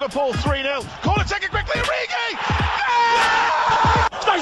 Liverpool 3-0. Corner taken quickly, Origi! Está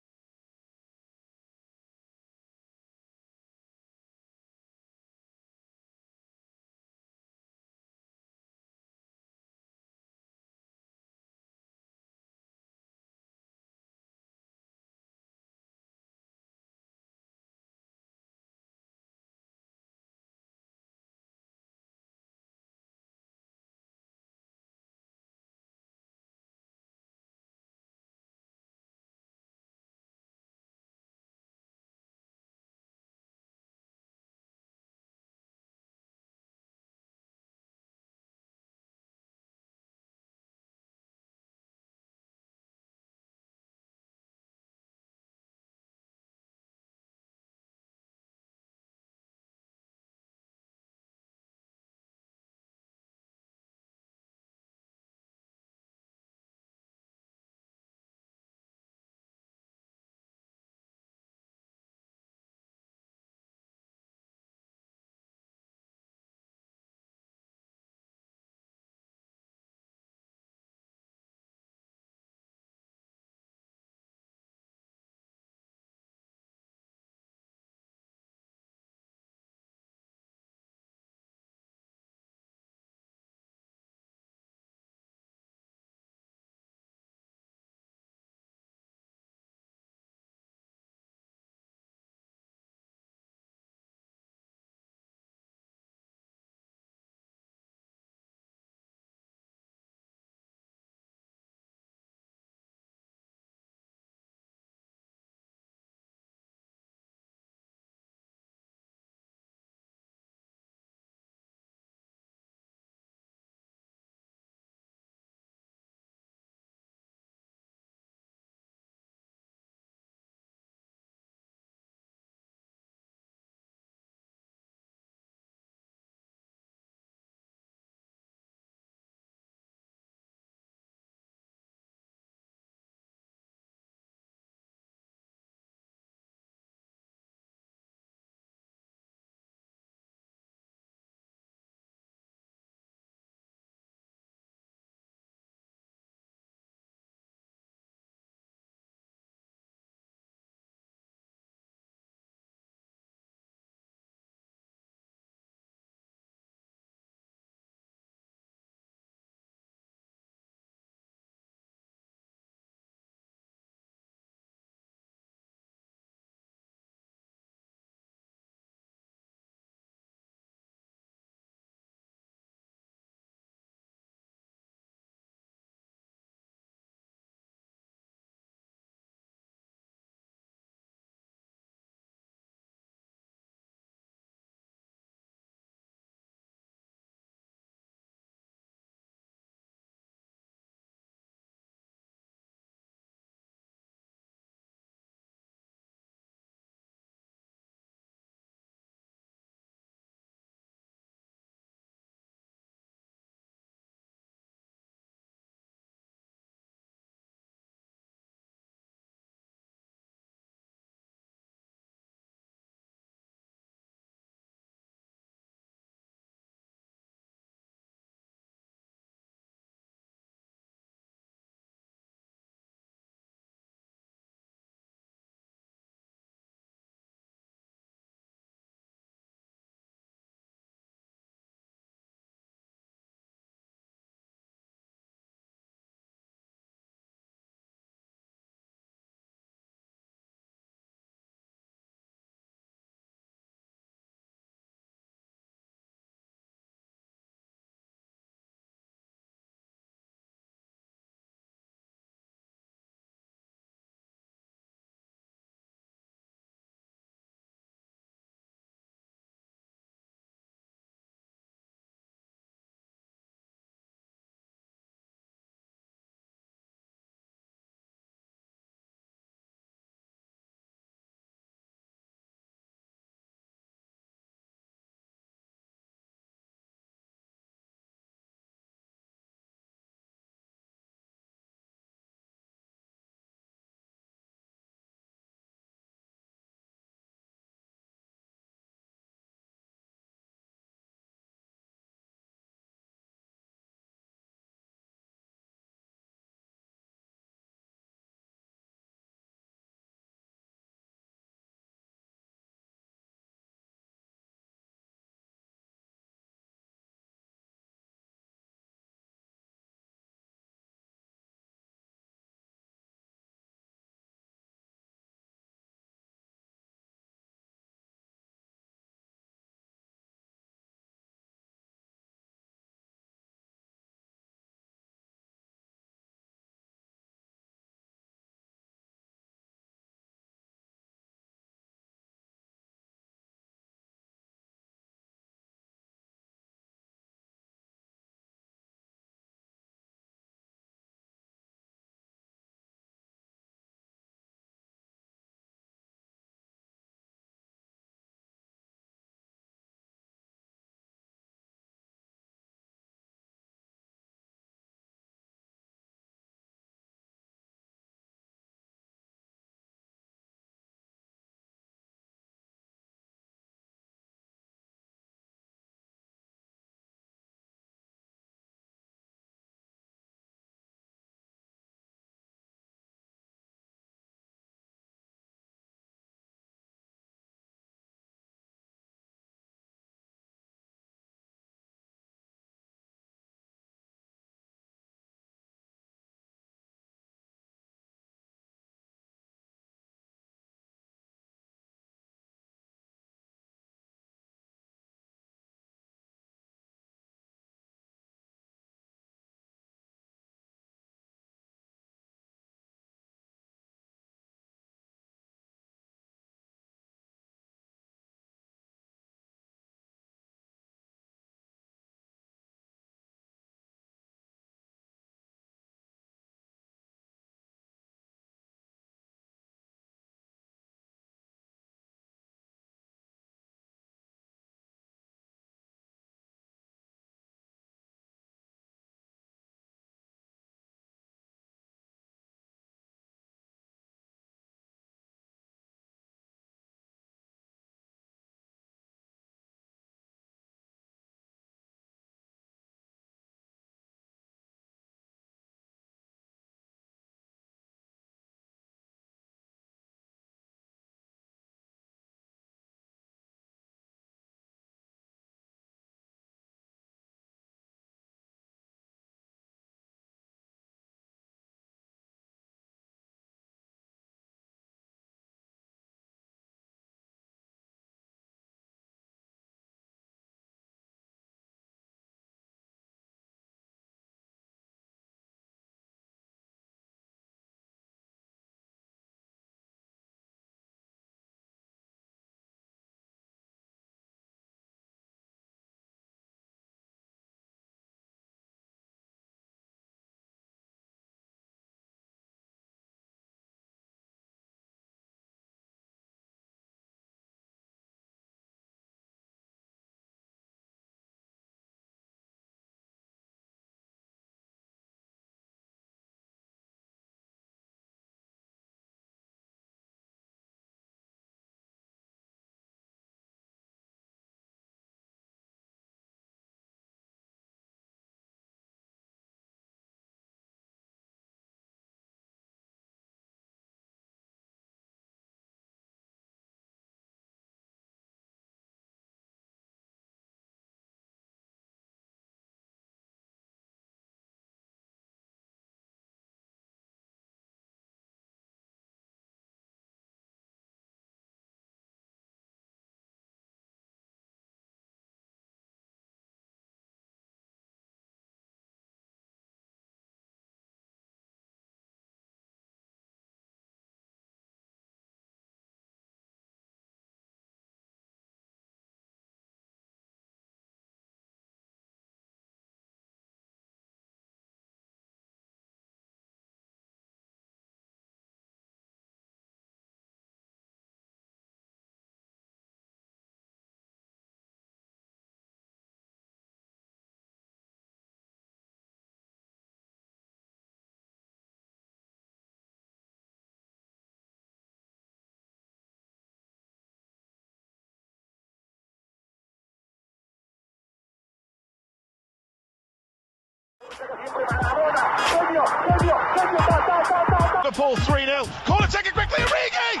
Liverpool 3 0. Corner taken quickly. Origi!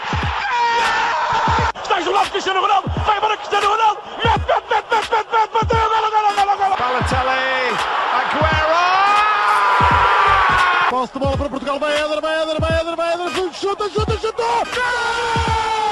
Balotelli. Aguero! Posse de bola para Portugal. Vai Éder, vai Éder, vai Éder, vai Éder. Chuta, chuta, chutou! Gol!